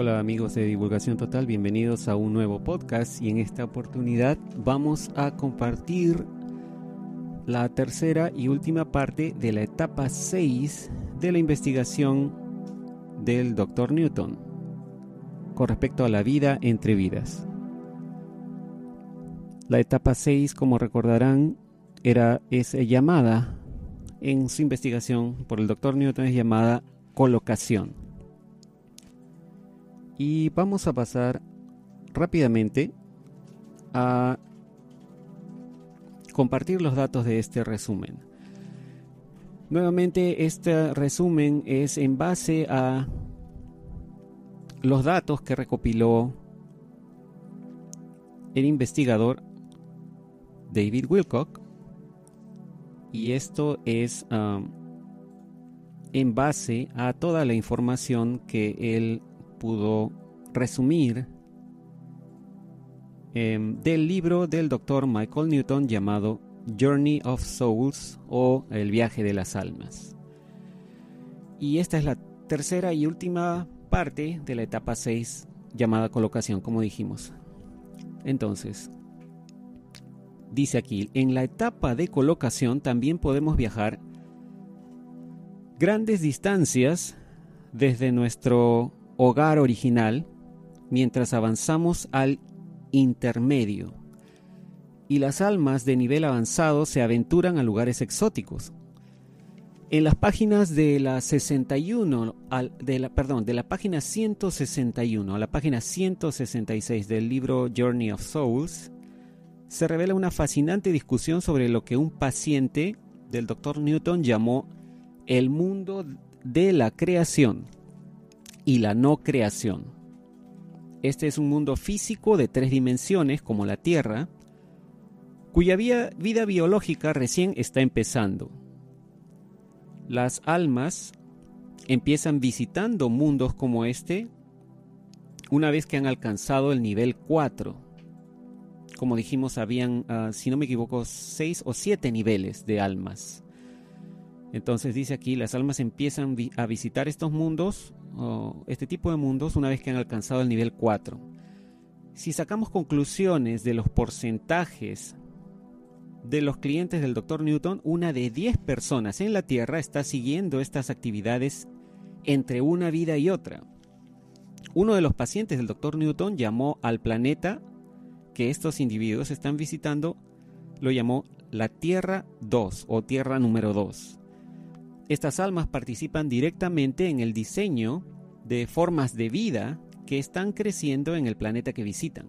Hola amigos de Divulgación Total, bienvenidos a un nuevo podcast y en esta oportunidad vamos a compartir la tercera y última parte de la etapa 6 de la investigación del Dr. Newton con respecto a la vida entre vidas. La etapa 6, como recordarán, era es llamada en su investigación por el Dr. Newton es llamada colocación. Y vamos a pasar rápidamente a compartir los datos de este resumen. Nuevamente, este resumen es en base a los datos que recopiló el investigador David Wilcock y esto es um, en base a toda la información que él pudo resumir em, del libro del doctor Michael Newton llamado Journey of Souls o El viaje de las almas. Y esta es la tercera y última parte de la etapa 6 llamada colocación, como dijimos. Entonces, dice aquí, en la etapa de colocación también podemos viajar grandes distancias desde nuestro hogar original mientras avanzamos al intermedio. Y las almas de nivel avanzado se aventuran a lugares exóticos. En las páginas de la 61 de la perdón, de la página 161 a la página 166 del libro Journey of Souls se revela una fascinante discusión sobre lo que un paciente del Dr. Newton llamó el mundo de la creación y la no creación. Este es un mundo físico de tres dimensiones como la Tierra, cuya vida, biológica recién está empezando. Las almas empiezan visitando mundos como este una vez que han alcanzado el nivel 4. Como dijimos, habían, ah, si no me equivoco, seis o siete niveles de almas. Entonces dice aquí, las almas empiezan a visitar estos mundos este tipo de mundos una vez que han alcanzado el nivel 4. Si sacamos conclusiones de los porcentajes de los clientes del Dr. Newton, una de 10 personas en la Tierra está siguiendo estas actividades entre una vida y otra. Uno de los pacientes del Dr. Newton llamó al planeta que estos individuos están visitando, lo llamó la Tierra 2 o Tierra número 2. Estas almas participan directamente en el diseño de formas de vida que están creciendo en el planeta que visitan.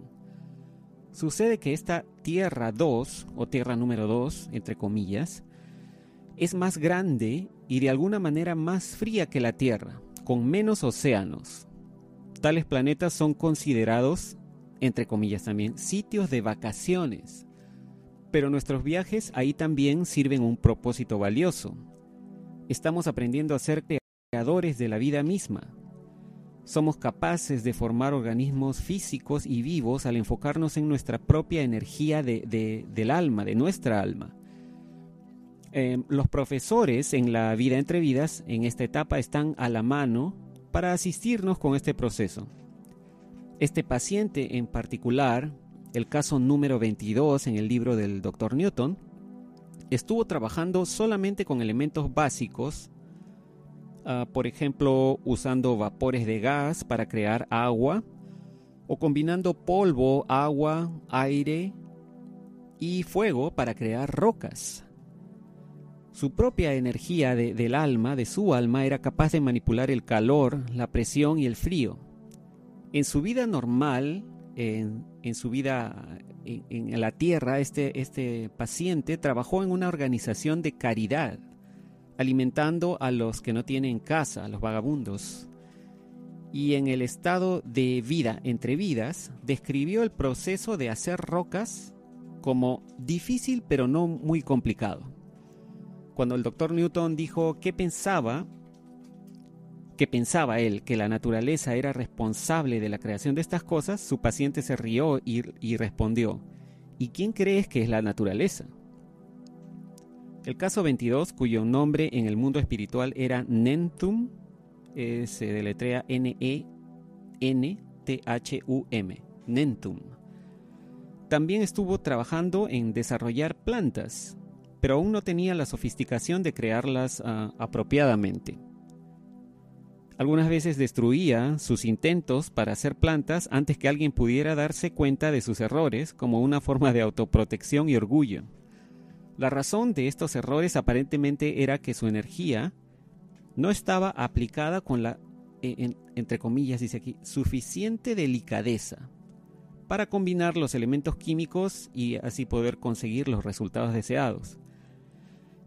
Sucede que esta Tierra 2, o Tierra número 2, entre comillas, es más grande y de alguna manera más fría que la Tierra, con menos océanos. Tales planetas son considerados, entre comillas también, sitios de vacaciones. Pero nuestros viajes ahí también sirven un propósito valioso, estamos aprendiendo a ser creadores de la vida misma. Somos capaces de formar organismos físicos y vivos al enfocarnos en nuestra propia energía del alma, de nuestra alma. Em, los profesores en la vida entre vidas en esta etapa están a la mano para asistirnos con este proceso. Este paciente en particular, el caso número 22 en el libro del Dr. Newton, estuvo trabajando solamente con elementos básicos, ah, por ejemplo, usando vapores de gas para crear agua, o combinando polvo, agua, aire y fuego para crear rocas. Su propia energía del alma, de su alma, era capaz de manipular el calor, la presión y el frío. En su vida normal, en, en su vida en, la tierra, este, este paciente trabajó en una organización de caridad, alimentando a los que no tienen casa, a los vagabundos. Y en el estado de vida entre vidas, describió el proceso de hacer rocas como difícil pero no muy complicado. Cuando el doctor Newton dijo qué pensaba que pensaba él que la naturaleza era responsable de la creación de estas cosas, su paciente se rió y, respondió, ¿y quién crees que es la naturaleza? El caso 22, cuyo nombre en el mundo espiritual era Nentum, se deletrea N-E-N-T-U-M, N-T-H-U-M, Nentum. También estuvo trabajando en desarrollar plantas, pero aún no tenía la sofisticación de crearlas uh, apropiadamente. Algunas veces destruía sus intentos para hacer plantas antes que alguien pudiera darse cuenta de sus errores como una forma de autoprotección y orgullo. La razón de estos errores aparentemente era que su energía no estaba aplicada con la, e, entre comillas dice aquí, suficiente delicadeza para combinar los elementos químicos y así poder conseguir los resultados deseados.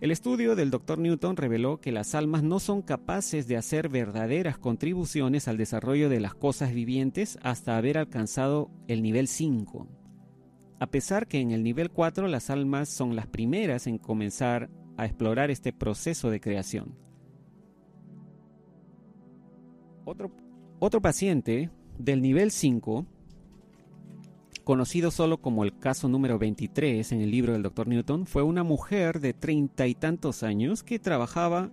El estudio del Dr. Newton reveló que las almas no son capaces de hacer verdaderas contribuciones al desarrollo de las cosas vivientes hasta haber alcanzado el nivel 5. A pesar que en el nivel 4 las almas son las primeras en comenzar a explorar este proceso de creación. Otro, otro paciente del nivel 5 conocido solo como el caso número 23 en el libro del Dr. Newton, fue una mujer de treinta y tantos años que trabajaba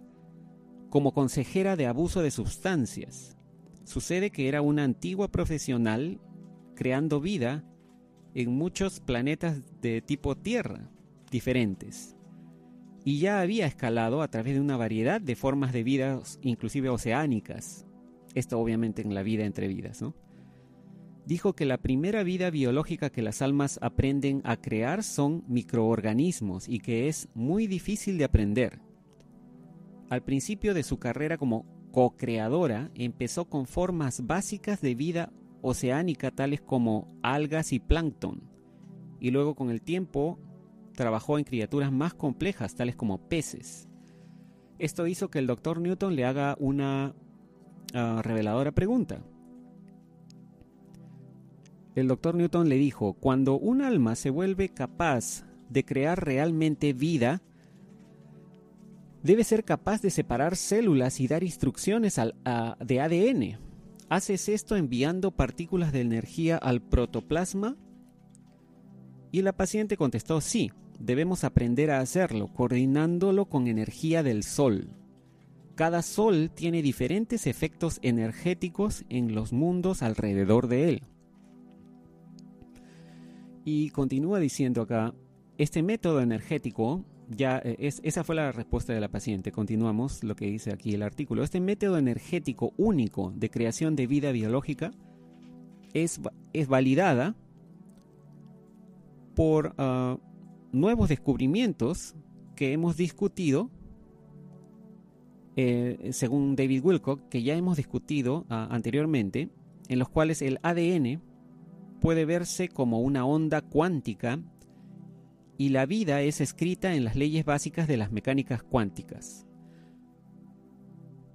como consejera de abuso de sustancias. Sucede que era una antigua profesional creando vida en muchos planetas de tipo Tierra diferentes. Y ya había escalado a través de una variedad de formas de vida, inclusive oceánicas. Esto obviamente en la vida entre vidas, ¿no? Dijo que la primera vida biológica que las almas aprenden a crear son microorganismos y que es muy difícil de aprender. Al principio de su carrera como co-creadora empezó con formas básicas de vida oceánica tales como algas y plancton, y luego con el tiempo trabajó en criaturas más complejas tales como peces. Esto hizo que el doctor Newton le haga una ah, reveladora pregunta el doctor Newton le dijo, cuando un alma se vuelve capaz de crear realmente vida, debe ser capaz de separar células y dar instrucciones al, de ADN. ¿Haces esto enviando partículas de energía al protoplasma? Y la paciente contestó, sí, debemos aprender a hacerlo, coordinándolo con energía del sol. Cada sol tiene diferentes efectos energéticos en los mundos alrededor de él. Y continúa diciendo acá, este método energético, ya eh, es, esa fue la respuesta de la paciente, continuamos lo que dice aquí el artículo, este método energético único de creación de vida biológica es, es validada por ah, nuevos descubrimientos que hemos discutido, eh, según David Wilcock, que ya hemos discutido ah, anteriormente, en los cuales el ADN puede verse como una onda cuántica y la vida es escrita en las leyes básicas de las mecánicas cuánticas.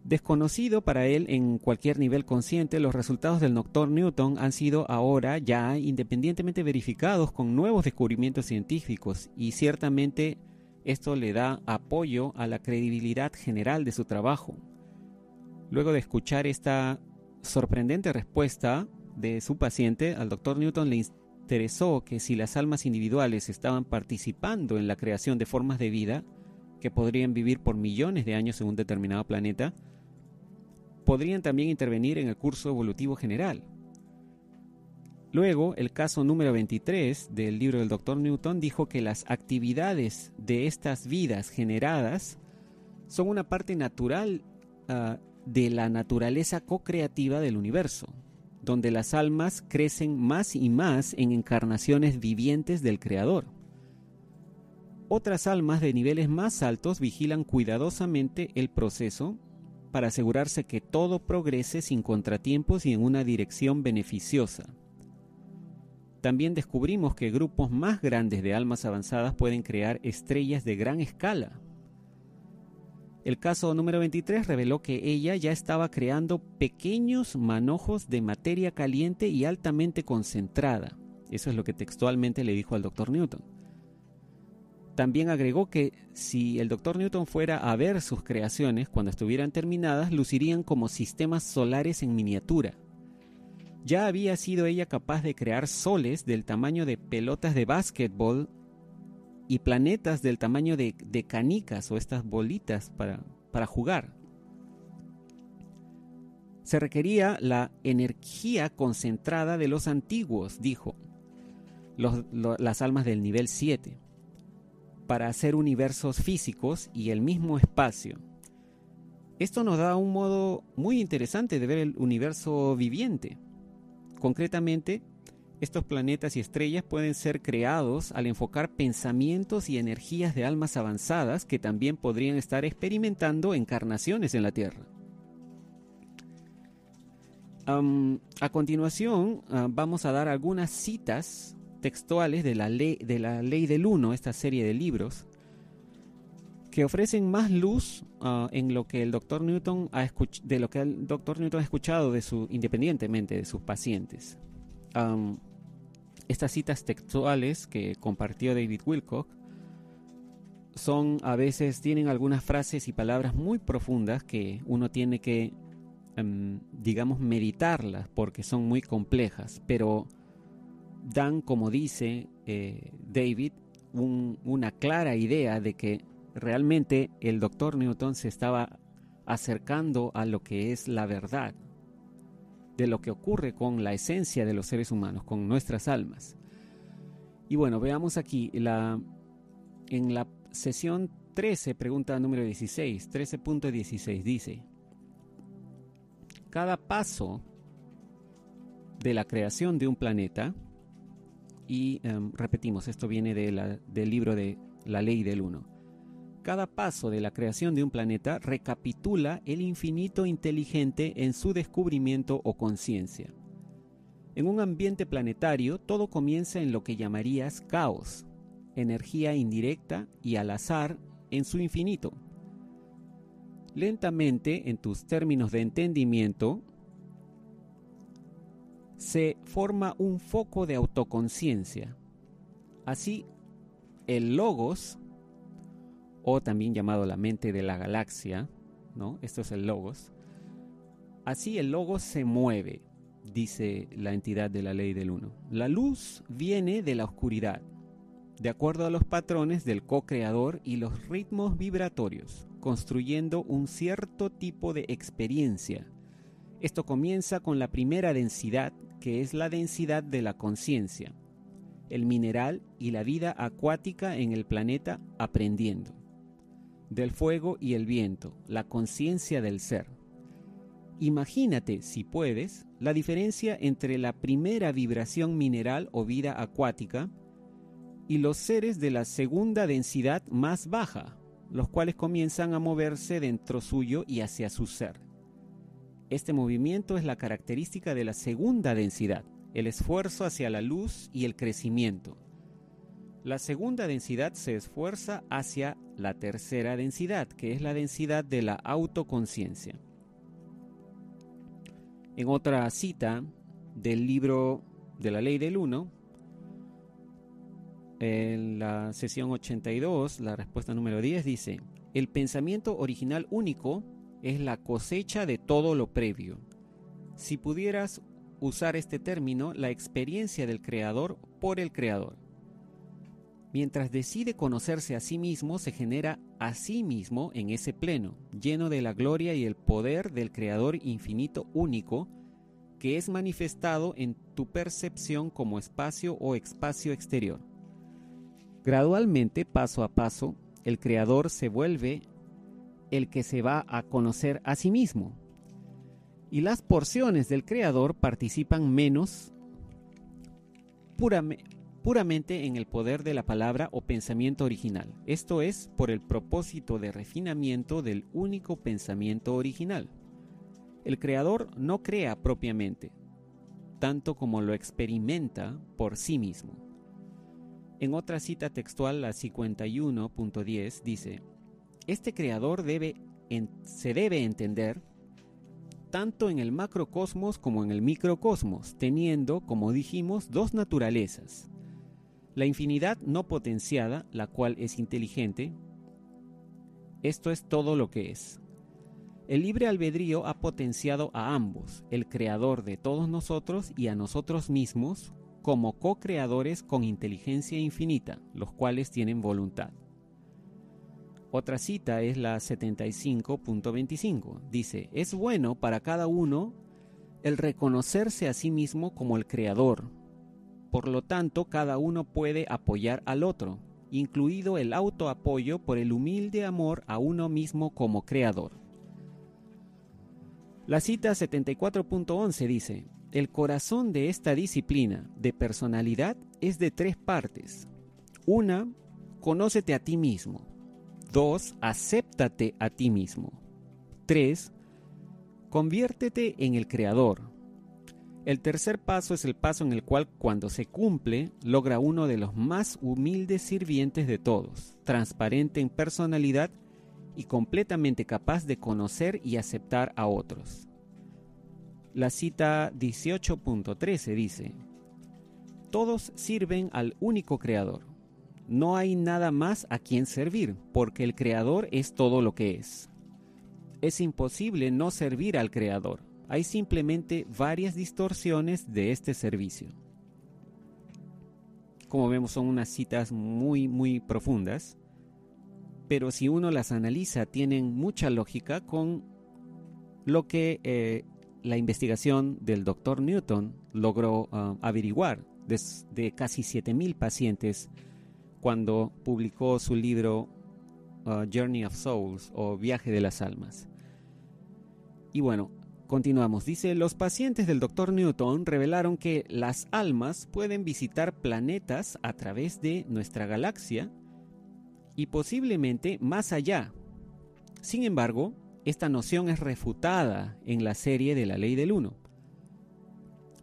Desconocido para él en cualquier nivel consciente, los resultados del Doctor Newton han sido ahora ya independientemente verificados con nuevos descubrimientos científicos y ciertamente esto le da apoyo a la credibilidad general de su trabajo. Luego de escuchar esta sorprendente respuesta, de su paciente, al doctor Newton le interesó que si las almas individuales estaban participando en la creación de formas de vida que podrían vivir por millones de años en un determinado planeta, podrían también intervenir en el curso evolutivo general. Luego, el caso número 23 del libro del Dr. Newton dijo que las actividades de estas vidas generadas son una parte natural ah, de la naturaleza co-creativa del universo donde las almas crecen más y más en encarnaciones vivientes del Creador. Otras almas de niveles más altos vigilan cuidadosamente el proceso para asegurarse que todo progrese sin contratiempos y en una dirección beneficiosa. También descubrimos que grupos más grandes de almas avanzadas pueden crear estrellas de gran escala, el caso número 23 reveló que ella ya estaba creando pequeños manojos de materia caliente y altamente concentrada. Eso es lo que textualmente le dijo al doctor Newton. También agregó que si el doctor Newton fuera a ver sus creaciones cuando estuvieran terminadas, lucirían como sistemas solares en miniatura. Ya había sido ella capaz de crear soles del tamaño de pelotas de básquetbol y planetas del tamaño de, canicas o estas bolitas para, para jugar. Se requería la energía concentrada de los antiguos, dijo, las almas del nivel 7, para hacer universos físicos y el mismo espacio. Esto nos da un modo muy interesante de ver el universo viviente. Concretamente, estos planetas y estrellas pueden ser creados al enfocar pensamientos y energías de almas avanzadas que también podrían estar experimentando encarnaciones en la Tierra. a continuación, ah, vamos a dar algunas citas textuales de la, ley, de la Ley del Uno, esta serie de libros, que ofrecen más luz ah, en lo que el doctor Newton ha de lo que el doctor Newton ha escuchado de su, independientemente de sus pacientes. Estas citas textuales que compartió David Wilcock son a veces tienen algunas frases y palabras muy profundas que uno tiene que em, digamos meditarlas porque son muy complejas, pero dan, como dice eh, David, una clara idea de que realmente el doctor Newton se estaba acercando a lo que es la verdad, de lo que ocurre con la esencia de los seres humanos, con nuestras almas. Y bueno, veamos aquí la, en la sesión 13, pregunta número 16, 13.16 dice, cada paso de la creación de un planeta y em, repetimos, esto viene del libro de La Ley del Uno. Cada paso de la creación de un planeta recapitula el infinito inteligente en su descubrimiento o conciencia. En un ambiente planetario todo comienza en lo que llamarías caos, energía indirecta y al azar en su infinito. Lentamente, en tus términos de entendimiento, se forma un foco de autoconciencia. Así, el logos, o también llamado la mente de la galaxia, ¿no? Esto es el logos. Así el logos se mueve, dice la entidad de la ley del uno. La luz viene de la oscuridad, de acuerdo a los patrones del co-creador y los ritmos vibratorios, construyendo un cierto tipo de experiencia esto comienza con la primera densidad, que es la densidad de la conciencia, el mineral y la vida acuática en el planeta aprendiendo, del fuego y el viento, la conciencia del ser. Imagínate, si puedes, la diferencia entre la primera vibración mineral o vida acuática y los seres de la segunda densidad más baja, los cuales comienzan a moverse dentro suyo y hacia su ser. Este movimiento es la característica de la segunda densidad, el esfuerzo hacia la luz y el crecimiento. La segunda densidad se esfuerza hacia la tercera densidad, que es la densidad de la autoconciencia. En otra cita del libro de la ley del uno, en la sesión 82, la respuesta número 10 dice, el pensamiento original único es la cosecha de todo lo previo. Si pudieras usar este término, la experiencia del creador por el creador. Mientras decide conocerse a sí mismo, se genera a sí mismo en ese pleno, lleno de la gloria y el poder del creador infinito único, que es manifestado en tu percepción como espacio o espacio exterior. Gradualmente, paso a paso, el creador se vuelve el que se va a conocer a sí mismo. Y las porciones del creador participan menos puramente en el poder de la palabra o pensamiento original. Esto es por el propósito de refinamiento del único pensamiento original. El creador no crea propiamente, tanto como lo experimenta por sí mismo. En otra cita textual, la 51.10, dice, este creador debe se debe entender tanto en el macrocosmos como en el microcosmos, teniendo, como dijimos, dos naturalezas. La infinidad no potenciada, la cual es inteligente, esto es todo lo que es. El libre albedrío ha potenciado a ambos, el creador de todos nosotros y a nosotros mismos, como co-creadores con inteligencia infinita, los cuales tienen voluntad. Otra cita es la 75.25. Dice, es bueno para cada uno el reconocerse a sí mismo como el creador. Por lo tanto, cada uno puede apoyar al otro, incluido el autoapoyo por el humilde amor a uno mismo como creador. La cita 74.11 dice, el corazón de esta disciplina de personalidad es de tres partes. Una, conócete a ti mismo. Dos, acéptate a ti mismo. Tres, conviértete en el creador. El tercer paso es el paso en el cual cuando se cumple logra uno de los más humildes sirvientes de todos, transparente en personalidad y completamente capaz de conocer y aceptar a otros. La cita 18.13 dice, Todos sirven al único creador. No hay nada más a quien servir, porque el creador es todo lo que es. Es imposible no servir al creador. Hay simplemente varias distorsiones de este servicio. Como vemos son unas citas muy muy profundas, pero si uno las analiza tienen mucha lógica con lo que eh, la investigación del doctor Newton logró ah, averiguar de, casi 7.000 pacientes cuando publicó su libro ah, Journey of Souls o Viaje de las Almas. Y bueno, continuamos. Dice, los pacientes del doctor Newton revelaron que las almas pueden visitar planetas a través de nuestra galaxia y posiblemente más allá. Sin embargo, esta noción es refutada en la serie de la ley del uno.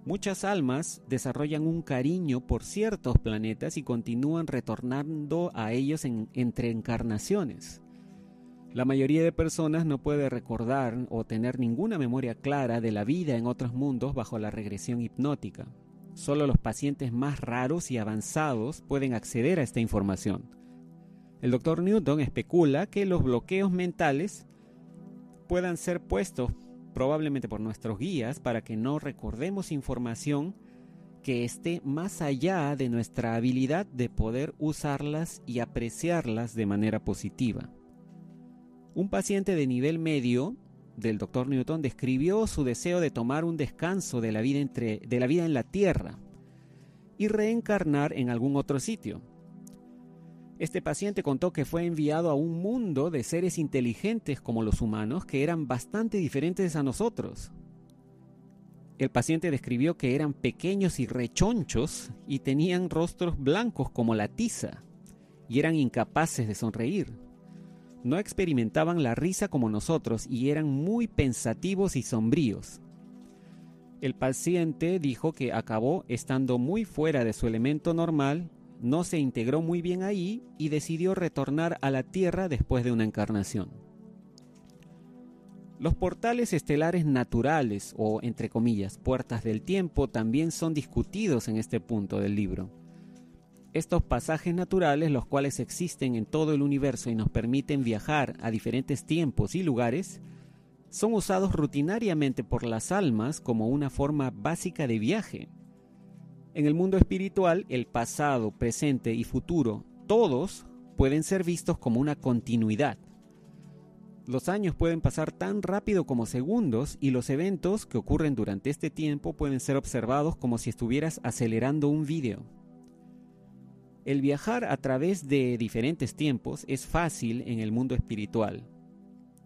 Muchas almas desarrollan un cariño por ciertos planetas y continúan retornando a ellos en, entre encarnaciones. La mayoría de personas no puede recordar o tener ninguna memoria clara de la vida en otros mundos bajo la regresión hipnótica. Solo los pacientes más raros y avanzados pueden acceder a esta información. El doctor Newton especula que los bloqueos mentales puedan ser puestos probablemente por nuestros guías para que no recordemos información que esté más allá de nuestra habilidad de poder usarlas y apreciarlas de manera positiva. Un paciente de nivel medio del Dr. Newton describió su deseo de tomar un descanso de la vida, entre, de la vida en la Tierra y reencarnar en algún otro sitio. Este paciente contó que fue enviado a un mundo de seres inteligentes como los humanos que eran bastante diferentes a nosotros. El paciente describió que eran pequeños y rechonchos y tenían rostros blancos como la tiza y eran incapaces de sonreír. No experimentaban la risa como nosotros y eran muy pensativos y sombríos. El paciente dijo que acabó estando muy fuera de su elemento normal no se integró muy bien ahí y decidió retornar a la Tierra después de una encarnación. Los portales estelares naturales, o entre comillas, puertas del tiempo, también son discutidos en este punto del libro. Estos pasajes naturales, los cuales existen en todo el universo y nos permiten viajar a diferentes tiempos y lugares, son usados rutinariamente por las almas como una forma básica de viaje en el mundo espiritual, el pasado, presente y futuro, todos pueden ser vistos como una continuidad. Los años pueden pasar tan rápido como segundos y los eventos que ocurren durante este tiempo pueden ser observados como si estuvieras acelerando un vídeo. El viajar a través de diferentes tiempos es fácil en el mundo espiritual,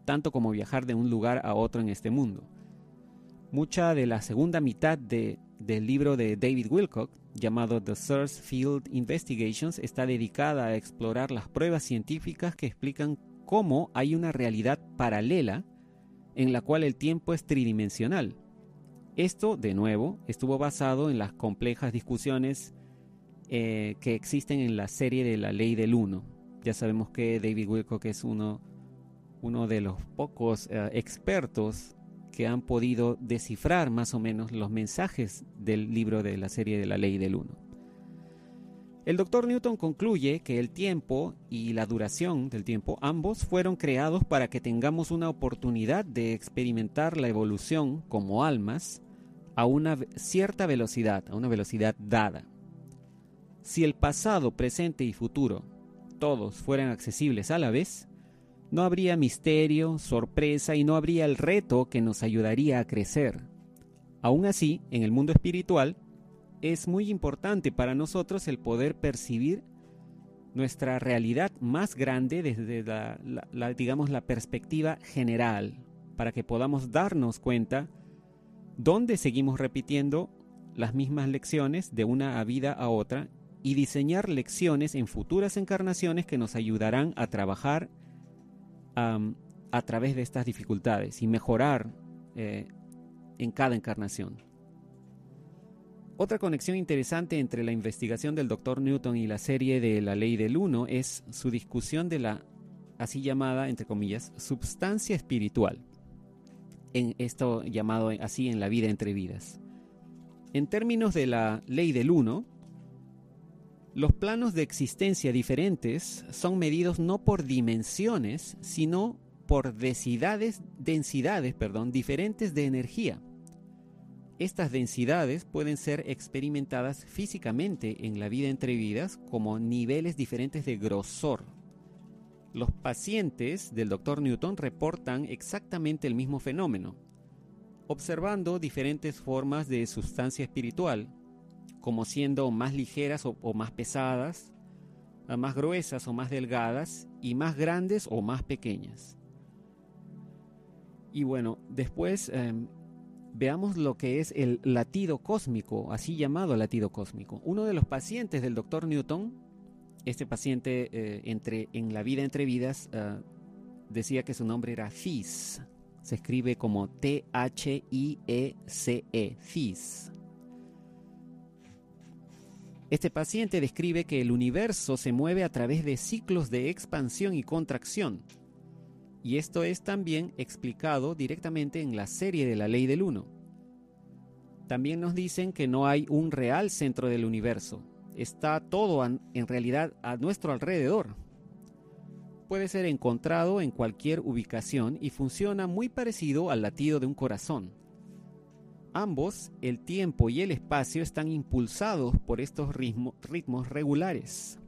tanto como viajar de un lugar a otro en este mundo. Mucha de la segunda mitad de del libro de David Wilcock llamado The Source Field Investigations está dedicada a explorar las pruebas científicas que explican cómo hay una realidad paralela en la cual el tiempo es tridimensional. Esto, de nuevo, estuvo basado en las complejas discusiones eh, que existen en la serie de la ley del uno. Ya sabemos que David Wilcock es uno, de los pocos eh, expertos que han podido descifrar más o menos los mensajes del libro de la serie de la ley del uno. El doctor Newton concluye que el tiempo y la duración del tiempo ambos fueron creados para que tengamos una oportunidad de experimentar la evolución como almas a una cierta velocidad, a una velocidad dada. Si el pasado, presente y futuro todos fueran accesibles a la vez, no habría misterio, sorpresa y no habría el reto que nos ayudaría a crecer. Aún así, en el mundo espiritual, es muy importante para nosotros el poder percibir nuestra realidad más grande desde la, digamos, la perspectiva general, para que podamos darnos cuenta dónde seguimos repitiendo las mismas lecciones de una vida a otra y diseñar lecciones en futuras encarnaciones que nos ayudarán a trabajar a través de estas dificultades y mejorar eh, en cada encarnación. Otra conexión interesante entre la investigación del Dr. Newton y la serie de la ley del uno es su discusión de la así llamada, entre comillas, substancia espiritual, en esto llamado así en la vida entre vidas. En términos de la ley del uno, los planos de existencia diferentes son medidos no por dimensiones, sino por densidades, densidades perdón, diferentes de energía. Estas densidades pueden ser experimentadas físicamente en la vida entre vidas como niveles diferentes de grosor. Los pacientes del Dr. Newton reportan exactamente el mismo fenómeno, observando diferentes formas de sustancia espiritual, como siendo más ligeras o, más pesadas, más gruesas o más delgadas, y más grandes o más pequeñas. Y bueno, después em, veamos lo que es el latido cósmico, así llamado latido cósmico. Uno de los pacientes del doctor Newton, este paciente eh, entre, en la vida entre vidas, eh, decía que su nombre era Fis. Se escribe como T-H-I-E-C-E, Fis. Este paciente describe que el universo se mueve a través de ciclos de expansión y contracción y esto es también explicado directamente en la serie de la ley del uno. También nos dicen que no hay un real centro del universo. Está todo en realidad a nuestro alrededor. Puede ser encontrado en cualquier ubicación y funciona muy parecido al latido de un corazón. Ambos, el tiempo y el espacio, están impulsados por estos ritmos regulares.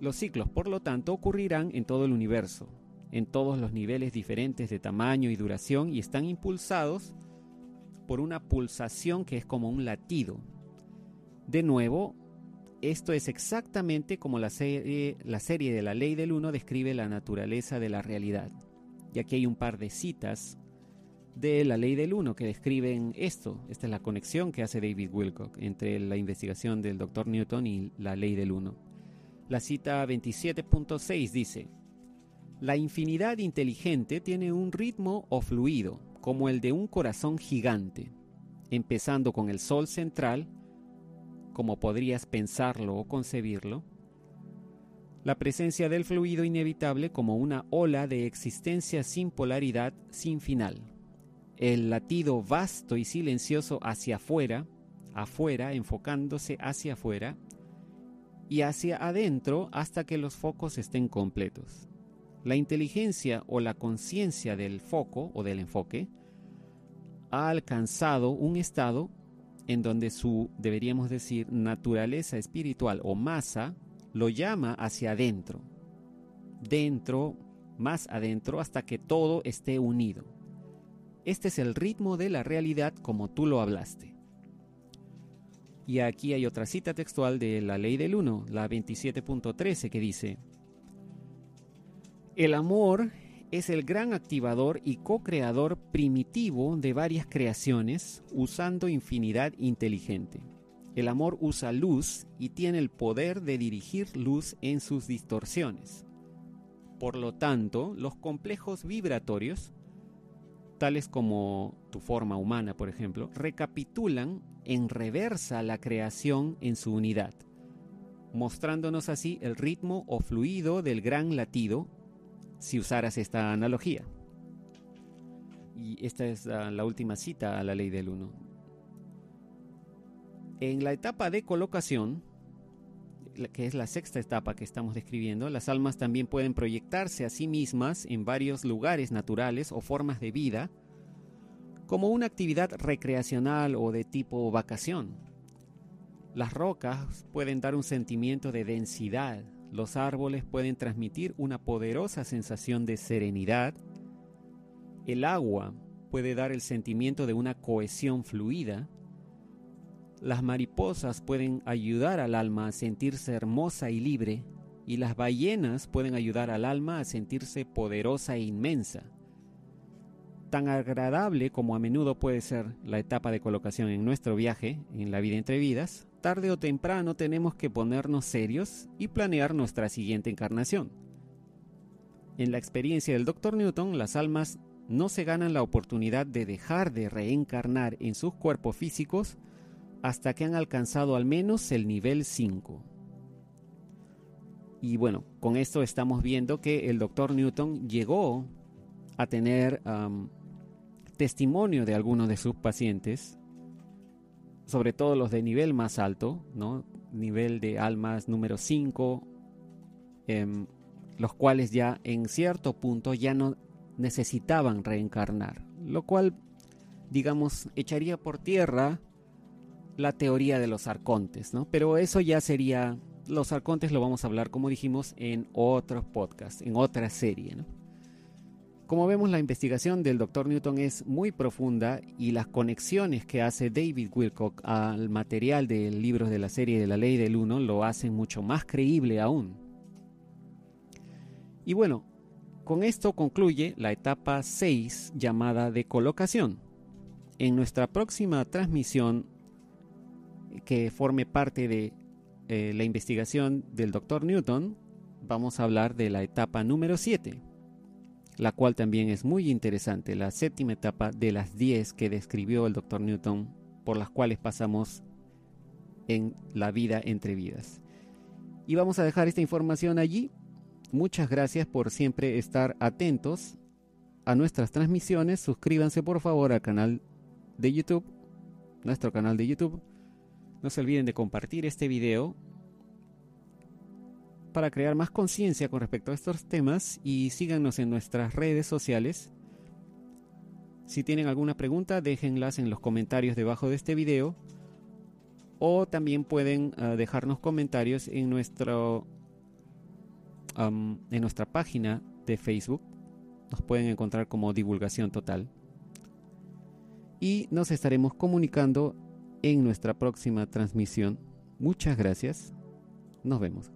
Los ciclos, por lo tanto, ocurrirán en todo el universo, en todos los niveles diferentes de tamaño y duración y están impulsados por una pulsación que es como un latido. De nuevo, esto es exactamente como la serie, de la ley del uno describe la naturaleza de la realidad. Y aquí hay un par de citas de la ley del uno que describen esto. Esta es la conexión que hace David Wilcock entre la investigación del Dr. Newton y la ley del uno. La cita 27.6 dice, la infinidad inteligente tiene un ritmo o fluido, como el de un corazón gigante, empezando con el Sol central, como podrías pensarlo o concebirlo, la presencia del fluido inevitable como una ola de existencia sin polaridad, sin final, el latido vasto y silencioso hacia afuera, afuera, enfocándose hacia afuera, y hacia adentro hasta que los focos estén completos. La inteligencia o la conciencia del foco o del enfoque ha alcanzado un estado en donde su, deberíamos decir, naturaleza espiritual o masa lo llama hacia adentro, dentro, más adentro, hasta que todo esté unido. Este es el ritmo de la realidad como tú lo hablaste. Y aquí hay otra cita textual de la ley del 1, la 27.13, que dice, el amor es el gran activador y co-creador primitivo de varias creaciones usando infinidad inteligente. El amor usa luz y tiene el poder de dirigir luz en sus distorsiones. Por lo tanto, los complejos vibratorios, tales como tu forma humana, por ejemplo, recapitulan en reversa la creación en su unidad, mostrándonos así el ritmo o fluido del gran latido si usaras esta analogía. Y esta es la, última cita a la ley del 1. En la etapa de colocación, que es la sexta etapa que estamos describiendo, las almas también pueden proyectarse a sí mismas en varios lugares naturales o formas de vida, como una actividad recreacional o de tipo vacación. Las rocas pueden dar un sentimiento de densidad, los árboles pueden transmitir una poderosa sensación de serenidad. El agua puede dar el sentimiento de una cohesión fluida. Las mariposas pueden ayudar al alma a sentirse hermosa y libre, y las ballenas pueden ayudar al alma a sentirse poderosa e inmensa. Tan agradable como a menudo puede ser la etapa de colocación en nuestro viaje, en la vida entre vidas, tarde o temprano tenemos que ponernos serios y planear nuestra siguiente encarnación. En la experiencia del Dr. Newton, las almas no se ganan la oportunidad de dejar de reencarnar en sus cuerpos físicos hasta que han alcanzado al menos el nivel 5. Y bueno, con esto estamos viendo que el Dr. Newton llegó a tener testimonio de algunos de sus pacientes, sobre todo los de nivel más alto, ¿no? nivel de almas número 5, los cuales ya en cierto punto ya no necesitaban reencarnar, lo cual, digamos, echaría por tierra la teoría de los arcontes, ¿no? Pero eso ya sería, los arcontes lo vamos a hablar, como dijimos, en otros podcasts, en otra serie. Como vemos, la investigación del Dr. Newton es muy profunda y las conexiones que hace David Wilcock al material del libro de la serie de la ley del uno lo hacen mucho más creíble aún. Y bueno, con esto concluye la etapa 6 llamada de colocación. En nuestra próxima transmisión, que forme parte de eh, la investigación del Dr. Newton, vamos a hablar de la etapa número 7, la cual también es muy interesante, la séptima etapa de las 10 que describió el Dr. Newton, por las cuales pasamos en la vida entre vidas. Y vamos a dejar esta información allí Muchas gracias por siempre estar atentos a nuestras transmisiones. Suscríbanse por favor al canal de YouTube, nuestro canal de YouTube. No se olviden de compartir este video para crear más conciencia con respecto a estos temas y síganos en nuestras redes sociales. Si tienen alguna pregunta, déjenlas en los comentarios debajo de este video o también pueden ah, dejarnos comentarios en nuestro en nuestra página de Facebook. Nos pueden encontrar como divulgación total. Y nos estaremos comunicando en nuestra próxima transmisión. Muchas gracias. Nos vemos.